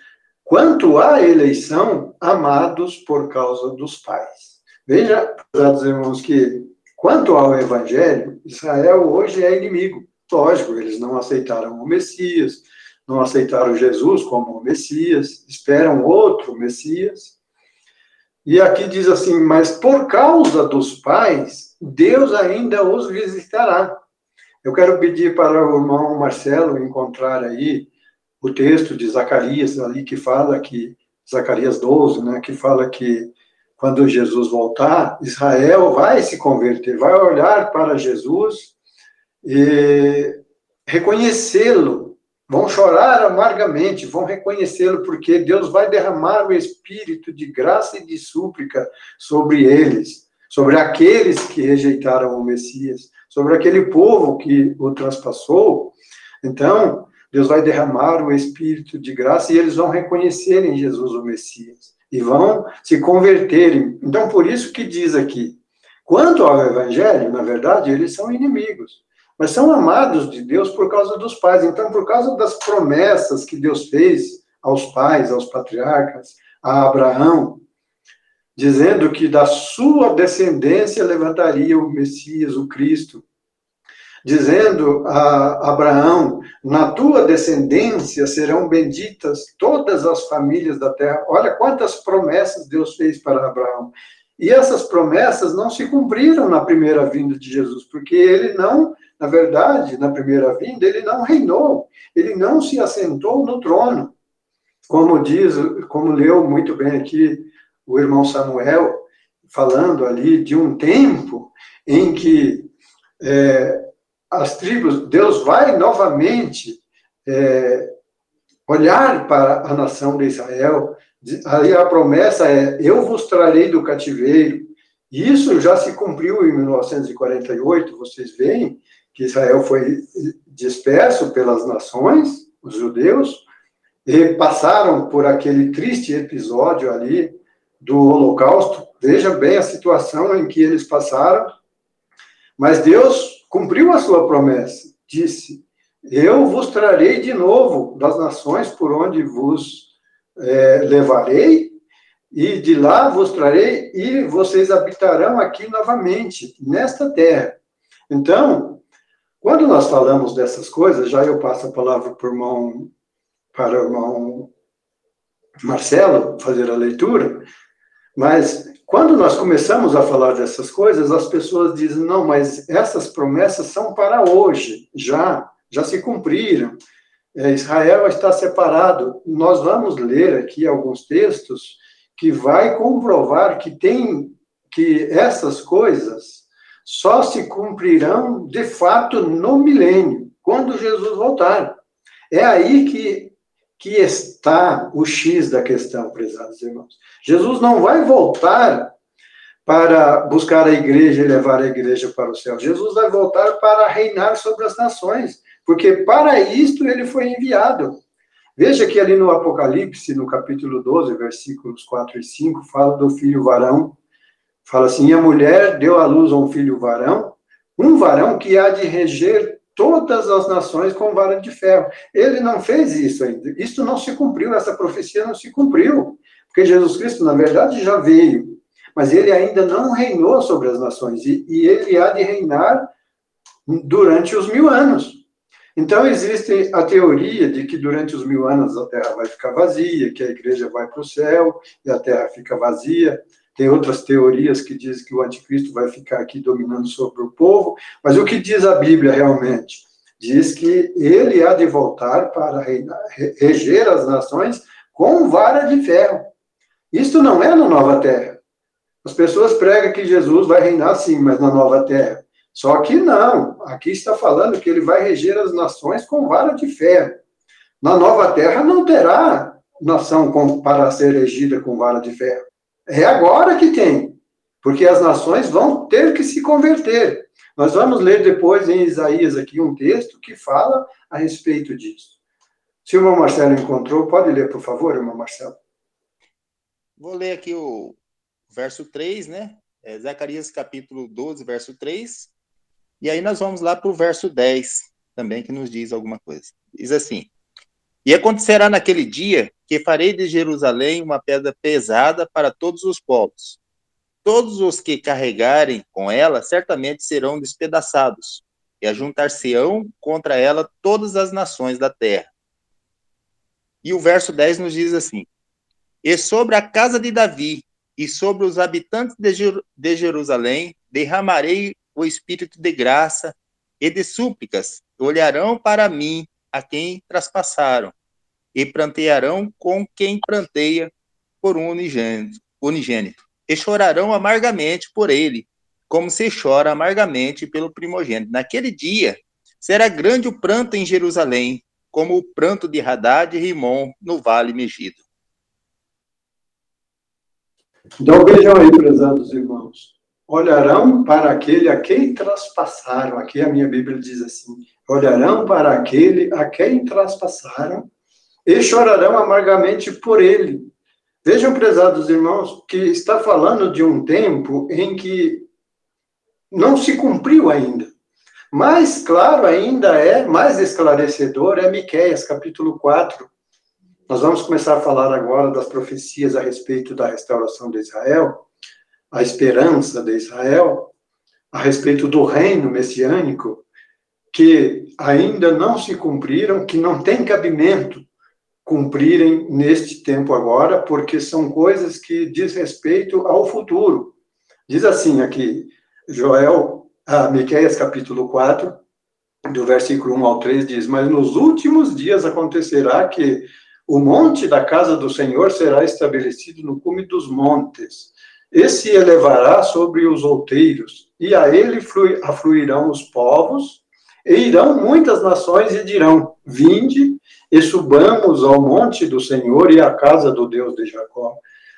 quanto à eleição, amados por causa dos pais. Veja, meus irmãos, que quanto ao evangelho, Israel hoje é inimigo. Lógico, eles não aceitaram o Messias, não aceitaram Jesus como o Messias, esperam outro Messias. E aqui diz assim: Mas por causa dos pais, Deus ainda os visitará. Eu quero pedir para o irmão Marcelo encontrar aí o texto de Zacarias, ali que fala que, Zacarias 12, né, que fala que quando Jesus voltar, Israel vai se converter, vai olhar para Jesus e reconhecê-lo vão chorar amargamente, vão reconhecê-lo, porque Deus vai derramar o espírito de graça e de súplica sobre eles, sobre aqueles que rejeitaram o Messias, sobre aquele povo que o transpassou. Então, Deus vai derramar o espírito de graça e eles vão reconhecer em Jesus o Messias e vão se converterem. Então, por isso que diz aqui, quanto ao evangelho, na verdade, eles são inimigos mas são amados de Deus por causa dos pais. Então, por causa das promessas que Deus fez aos pais, aos patriarcas, a Abraão, dizendo que da sua descendência levantaria o Messias, o Cristo, dizendo a Abraão: Na tua descendência serão benditas todas as famílias da terra. Olha quantas promessas Deus fez para Abraão. E essas promessas não se cumpriram na primeira vinda de Jesus, porque ele não, na verdade, na primeira vinda, ele não reinou, ele não se assentou no trono. Como diz, como leu muito bem aqui o irmão Samuel, falando ali de um tempo em que é, as tribos, Deus vai novamente é, olhar para a nação de Israel. Aí a promessa é: eu vos trarei do cativeiro. Isso já se cumpriu em 1948. Vocês veem que Israel foi disperso pelas nações, os judeus, e passaram por aquele triste episódio ali do Holocausto. Veja bem a situação em que eles passaram. Mas Deus cumpriu a sua promessa. Disse: Eu vos trarei de novo das nações por onde vos é, levarei, e de lá vos trarei, e vocês habitarão aqui novamente, nesta terra. Então, quando nós falamos dessas coisas, já eu passo a palavra para o irmão, para o irmão Marcelo fazer a leitura, mas quando nós começamos a falar dessas coisas, as pessoas dizem: não, mas essas promessas são para hoje, já, já se cumpriram. É, Israel está separado. Nós vamos ler aqui alguns textos que vai comprovar que tem que essas coisas só se cumprirão de fato no milênio, quando Jesus voltar. É aí que que está o X da questão, prezados irmãos. Jesus não vai voltar para buscar a igreja e levar a igreja para o céu. Jesus vai voltar para reinar sobre as nações, porque para isto ele foi enviado. Veja que ali no Apocalipse, no capítulo 12, versículos 4 e 5, fala do filho varão. Fala assim: a mulher deu à luz a um filho varão, um varão que há de reger todas as nações com vara de ferro. Ele não fez isso ainda. Isso não se cumpriu, essa profecia não se cumpriu. Porque Jesus Cristo, na verdade, já veio, mas ele ainda não reinou sobre as nações, e, e ele há de reinar durante os mil anos. Então, existe a teoria de que durante os mil anos a terra vai ficar vazia, que a igreja vai para o céu e a terra fica vazia. Tem outras teorias que dizem que o anticristo vai ficar aqui dominando sobre o povo, mas o que diz a Bíblia realmente? Diz que ele há de voltar para reger as nações com vara de ferro. Isto não é na nova terra. As pessoas pregam que Jesus vai reinar sim, mas na nova terra. Só que não. Aqui está falando que ele vai reger as nações com vara de ferro. Na nova terra não terá nação para ser regida com vara de ferro. É agora que tem, porque as nações vão ter que se converter. Nós vamos ler depois em Isaías aqui um texto que fala a respeito disso. Se o irmão Marcelo encontrou, pode ler, por favor, irmão Marcelo. Vou ler aqui o verso 3, né? É Zacarias capítulo 12, verso 3. E aí nós vamos lá para o verso 10, também, que nos diz alguma coisa. Diz assim: E acontecerá naquele dia que farei de Jerusalém uma pedra pesada para todos os povos. Todos os que carregarem com ela certamente serão despedaçados, e ajuntar-se-ão contra ela todas as nações da terra. E o verso 10 nos diz assim: E sobre a casa de Davi e sobre os habitantes de, de Jerusalém derramarei o espírito de graça e de súplicas, olharão para mim a quem traspassaram e prantearão com quem pranteia por um unigênito, unigênito, e chorarão amargamente por ele, como se chora amargamente pelo primogênito. Naquele dia será grande o pranto em Jerusalém, como o pranto de Haddad e Rimon no Vale Megido. Então vejam aí, prezados irmãos. Olharão para aquele a quem traspassaram. Aqui a minha Bíblia diz assim: olharão para aquele a quem traspassaram e chorarão amargamente por ele. Vejam, prezados irmãos, que está falando de um tempo em que não se cumpriu ainda. Mais claro ainda é, mais esclarecedor é Miqueias, capítulo 4, Nós vamos começar a falar agora das profecias a respeito da restauração de Israel, a esperança de Israel, a respeito do reino messiânico, que ainda não se cumpriram, que não tem cabimento cumprirem neste tempo agora, porque são coisas que diz respeito ao futuro. Diz assim aqui, Joel, ah, Miqueias capítulo 4, do versículo 1 ao 3 diz: "Mas nos últimos dias acontecerá que o monte da casa do Senhor será estabelecido no cume dos montes, e se elevará sobre os outeiros, e a ele afluirão os povos, e irão muitas nações e dirão: Vinde e subamos ao monte do Senhor e à casa do Deus de Jacó,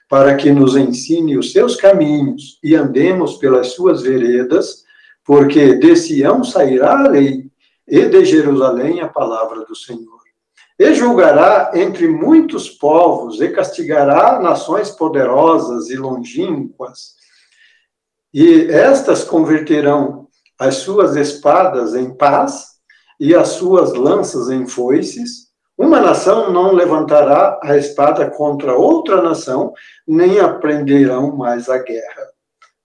para que nos ensine os seus caminhos e andemos pelas suas veredas, porque de Sião sairá a lei e de Jerusalém a palavra do Senhor. E julgará entre muitos povos, e castigará nações poderosas e longínquas. E estas converterão as suas espadas em paz e as suas lanças em foices. Uma nação não levantará a espada contra outra nação, nem aprenderão mais a guerra.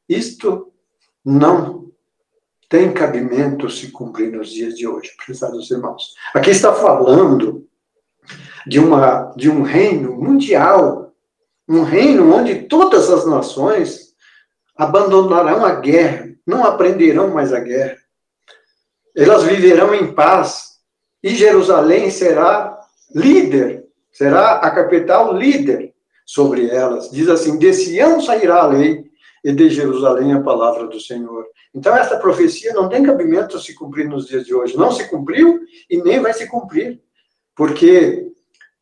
Isto não tem cabimento se cumprir nos dias de hoje, prezados irmãos. Aqui está falando de, uma, de um reino mundial, um reino onde todas as nações abandonarão a guerra, não aprenderão mais a guerra. Elas viverão em paz e Jerusalém será líder, será a capital líder sobre elas. Diz assim: de Sião sairá a lei e de Jerusalém a palavra do Senhor. Então, essa profecia não tem cabimento se cumprir nos dias de hoje. Não se cumpriu e nem vai se cumprir. Porque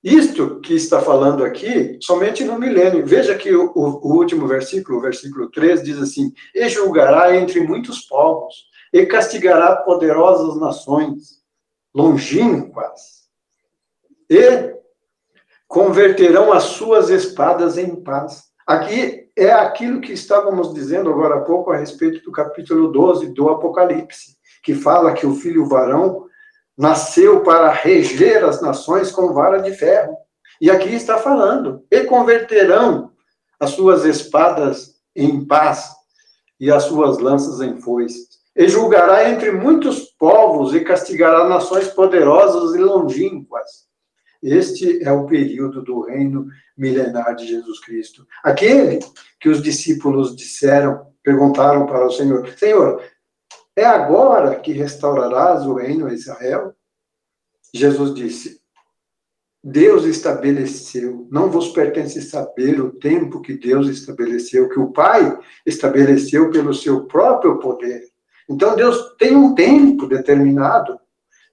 isto que está falando aqui, somente no milênio. Veja que o, o, último versículo, o versículo 3, diz assim: E julgará entre muitos povos, e castigará poderosas nações, longínquas, e converterão as suas espadas em paz. Aqui é aquilo que estávamos dizendo agora há pouco a respeito do capítulo 12 do Apocalipse, que fala que o filho varão nasceu para reger as nações com vara de ferro. E aqui está falando: e converterão as suas espadas em paz e as suas lanças em foices. E julgará entre muitos povos e castigará nações poderosas e longínquas. Este é o período do reino milenar de Jesus Cristo. Aquele que os discípulos disseram, perguntaram para o Senhor: Senhor, é agora que restaurarás o reino a Israel? Jesus disse: Deus estabeleceu, não vos pertence saber o tempo que Deus estabeleceu, que o Pai estabeleceu pelo seu próprio poder. Então Deus tem um tempo determinado,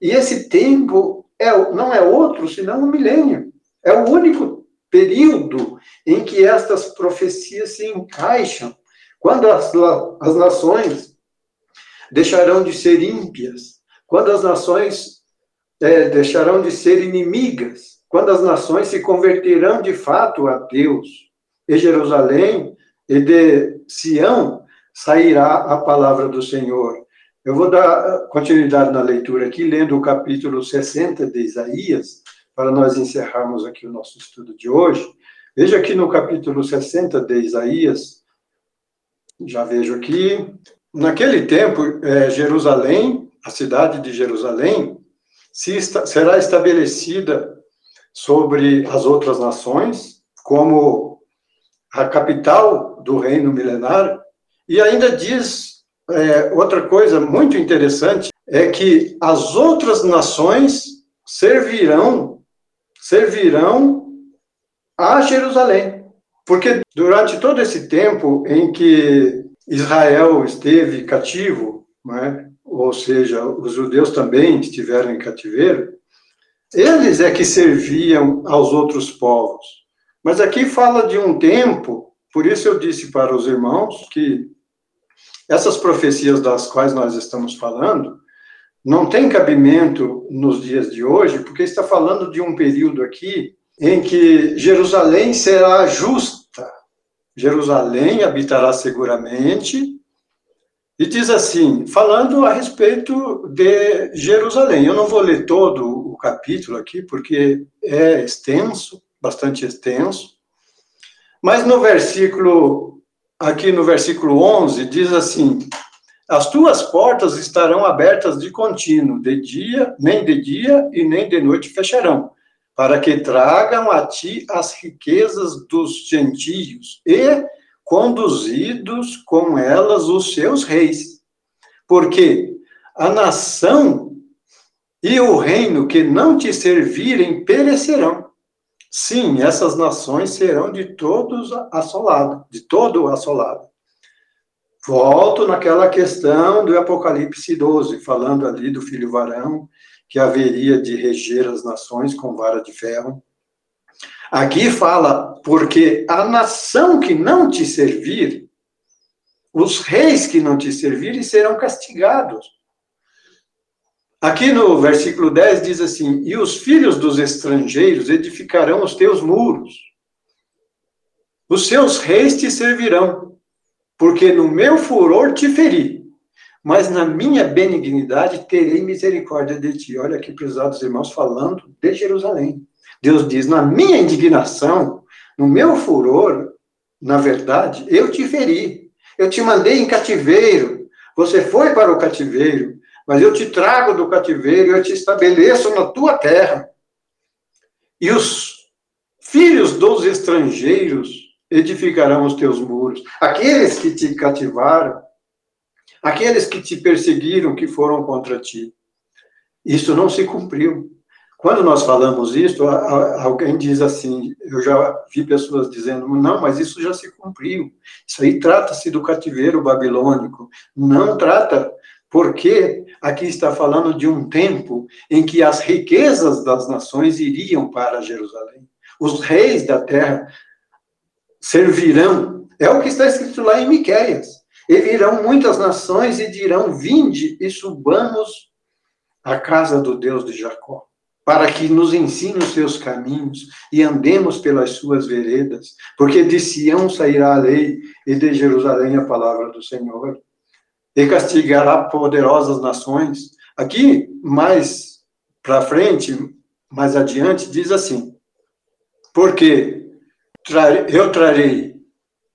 e esse tempo é, não é outro senão um milênio. É o único período em que estas profecias se encaixam. Quando as, as nações deixarão de ser ímpias, quando as nações é, deixarão de ser inimigas, quando as nações se converterão de fato a Deus, e Jerusalém e de Sião sairá a palavra do Senhor. Eu vou dar continuidade na leitura aqui, lendo o capítulo 60 de Isaías, para nós encerrarmos aqui o nosso estudo de hoje. Veja aqui no capítulo 60 de Isaías, já vejo aqui, Naquele tempo, é, Jerusalém, a cidade de Jerusalém, se esta, será estabelecida sobre as outras nações como a capital do reino milenar. E ainda diz é, outra coisa muito interessante é que as outras nações servirão servirão a Jerusalém, porque durante todo esse tempo em que Israel esteve cativo, é? ou seja, os judeus também estiveram em cativeiro, eles é que serviam aos outros povos. Mas aqui fala de um tempo, por isso eu disse para os irmãos que essas profecias das quais nós estamos falando não tem cabimento nos dias de hoje, porque está falando de um período aqui em que Jerusalém será justa Jerusalém habitará seguramente. E diz assim, falando a respeito de Jerusalém. Eu não vou ler todo o capítulo aqui, porque é extenso, bastante extenso. Mas no versículo, aqui no versículo 11, diz assim: As tuas portas estarão abertas de contínuo, de dia, nem de dia e nem de noite fecharão, para que tragam a ti as riquezas dos gentios e conduzidos com elas os seus reis. Porque a nação e o reino que não te servirem perecerão. Sim, essas nações serão de todos assoladas, de todo assolado. Volto naquela questão do Apocalipse 12, falando ali do filho varão, que haveria de reger as nações com vara de ferro. Aqui fala, porque a nação que não te servir, os reis que não te servirem serão castigados. Aqui no versículo 10 diz assim: E os filhos dos estrangeiros edificarão os teus muros, os seus reis te servirão, porque no meu furor te feri, mas na minha benignidade terei misericórdia de ti. Olha aqui, prezados irmãos, falando de Jerusalém. Deus diz: Na minha indignação, no meu furor, na verdade, eu te feri. Eu te mandei em cativeiro. Você foi para o cativeiro mas eu te trago do cativeiro, eu te estabeleço na tua terra. E os filhos dos estrangeiros edificarão os teus muros. Aqueles que te cativaram, aqueles que te perseguiram, que foram contra ti. Isso não se cumpriu. Quando nós falamos isso, alguém diz assim, eu já vi pessoas dizendo, não, mas isso já se cumpriu. Isso aí trata-se do cativeiro babilônico. Não trata porque aqui está falando de um tempo em que as riquezas das nações iriam para Jerusalém. Os reis da terra servirão. É o que está escrito lá em Miqueias. E virão muitas nações e dirão: Vinde e subamos à casa do Deus de Jacó, para que nos ensine os seus caminhos e andemos pelas suas veredas, porque de Sião sairá a lei e de Jerusalém a palavra do Senhor e castigará poderosas nações. Aqui, mais para frente, mais adiante, diz assim: Porque eu trarei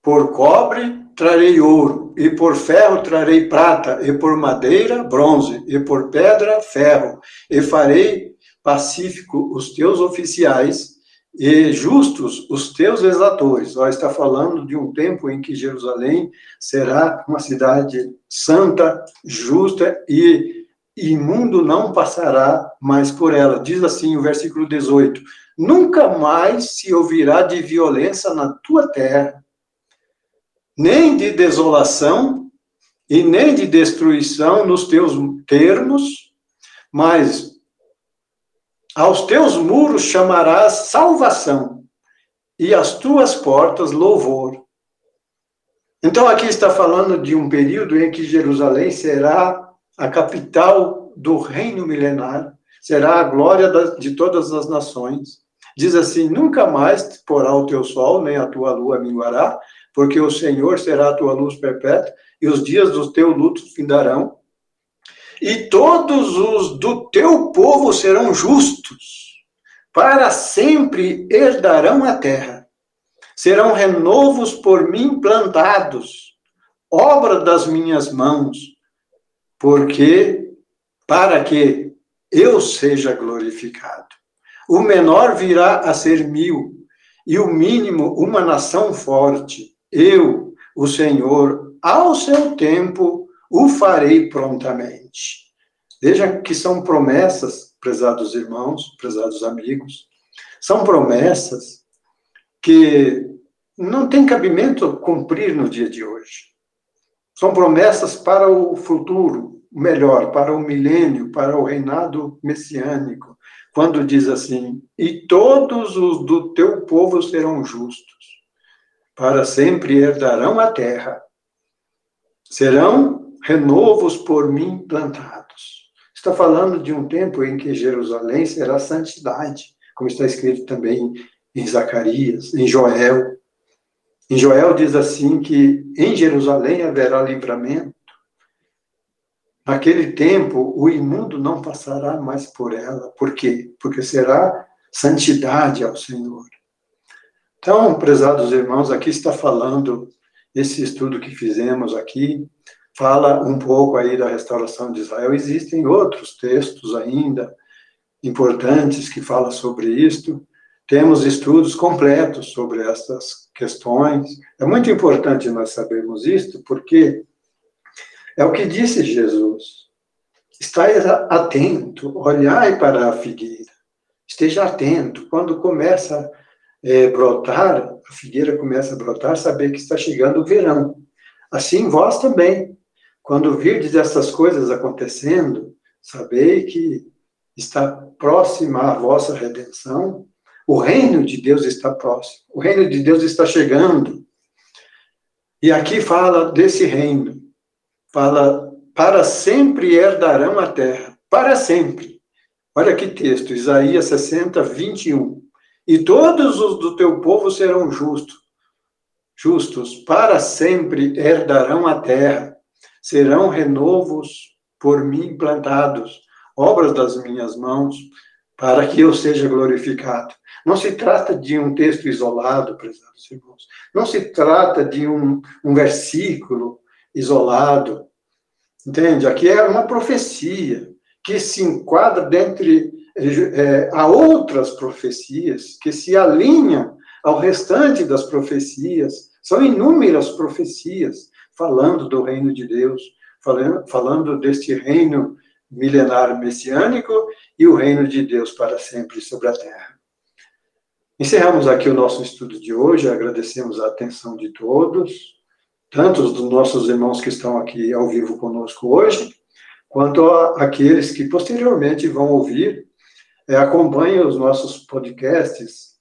por cobre, trarei ouro, e por ferro trarei prata, e por madeira, bronze, e por pedra, ferro, e farei pacífico os teus oficiais e justos os teus exatores. Ó, está falando de um tempo em que Jerusalém será uma cidade santa, justa e imundo não passará mais por ela. Diz assim o versículo 18: Nunca mais se ouvirá de violência na tua terra, nem de desolação e nem de destruição nos teus termos, mas aos teus muros chamarás salvação, e às tuas portas louvor. Então, aqui está falando de um período em que Jerusalém será a capital do reino milenar, será a glória de todas as nações. Diz assim: nunca mais porá o teu sol, nem a tua lua minguará, porque o Senhor será a tua luz perpétua, e os dias do teu luto findarão, e todos os do teu povo serão justos, para sempre herdarão a terra. Serão renovos por mim plantados, obra das minhas mãos, porque para que eu seja glorificado. O menor virá a ser mil, e o mínimo uma nação forte. Eu, o Senhor, ao seu tempo, o farei prontamente. Veja que são promessas, prezados irmãos, prezados amigos, são promessas que não tem cabimento cumprir no dia de hoje. São promessas para o futuro, melhor, para o milênio, para o reinado messiânico, quando diz assim: E todos os do teu povo serão justos, para sempre herdarão a terra, serão renovos por mim plantados. Está falando de um tempo em que Jerusalém será santidade, como está escrito também em Zacarias, em Joel. Em Joel diz assim que em Jerusalém haverá livramento. Naquele tempo, o imundo não passará mais por ela. Por quê? Porque será santidade ao Senhor. Então, prezados irmãos, aqui está falando esse estudo que fizemos aqui, fala um pouco aí da restauração de Israel. Existem outros textos ainda importantes que falam sobre isto. Temos estudos completos sobre essas questões. É muito importante nós sabermos isto, porque é o que disse Jesus. Esteja atento, olhai para a figueira. Esteja atento. Quando começa é, brotar, a figueira começa a brotar, saber que está chegando o verão. Assim vós também. Quando virdes essas coisas acontecendo, sabei que está próxima a vossa redenção. O reino de Deus está próximo. O reino de Deus está chegando. E aqui fala desse reino. Fala, para sempre herdarão a terra. Para sempre. Olha que texto, Isaías 60, 21. E todos os do teu povo serão justos. Justos, para sempre herdarão a terra. Serão renovos por mim plantados, obras das minhas mãos, para que eu seja glorificado. Não se trata de um texto isolado, prezados irmãos. Não se trata de um, um versículo isolado. Entende? Aqui é uma profecia que se enquadra dentre é, outras profecias que se alinham ao restante das profecias. São inúmeras profecias falando do reino de Deus, falando, falando deste reino milenar messiânico e o reino de Deus para sempre sobre a terra. Encerramos aqui o nosso estudo de hoje, agradecemos a atenção de todos, tantos dos nossos irmãos que estão aqui ao vivo conosco hoje, quanto aqueles que posteriormente vão ouvir. É, acompanhem os nossos podcasts,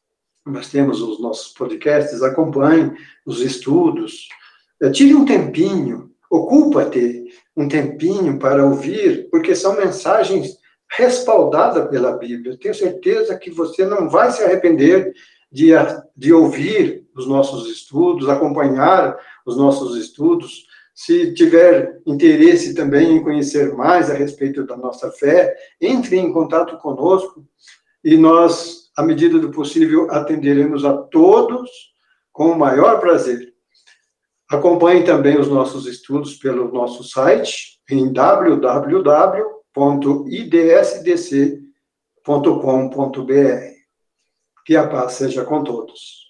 nós temos os nossos podcasts, acompanhem os estudos, é, tire um tempinho, ocupa-te um tempinho para ouvir, porque são mensagens respaldadas pela Bíblia. Tenho certeza que você não vai se arrepender de, de ouvir os nossos estudos, acompanhar os nossos estudos. Se tiver interesse também em conhecer mais a respeito da nossa fé, entre em contato conosco e nós, à medida do possível, atenderemos a todos com o maior prazer. Acompanhe também os nossos estudos pelo nosso site em www.idsdc.com.br. Que a paz seja com todos.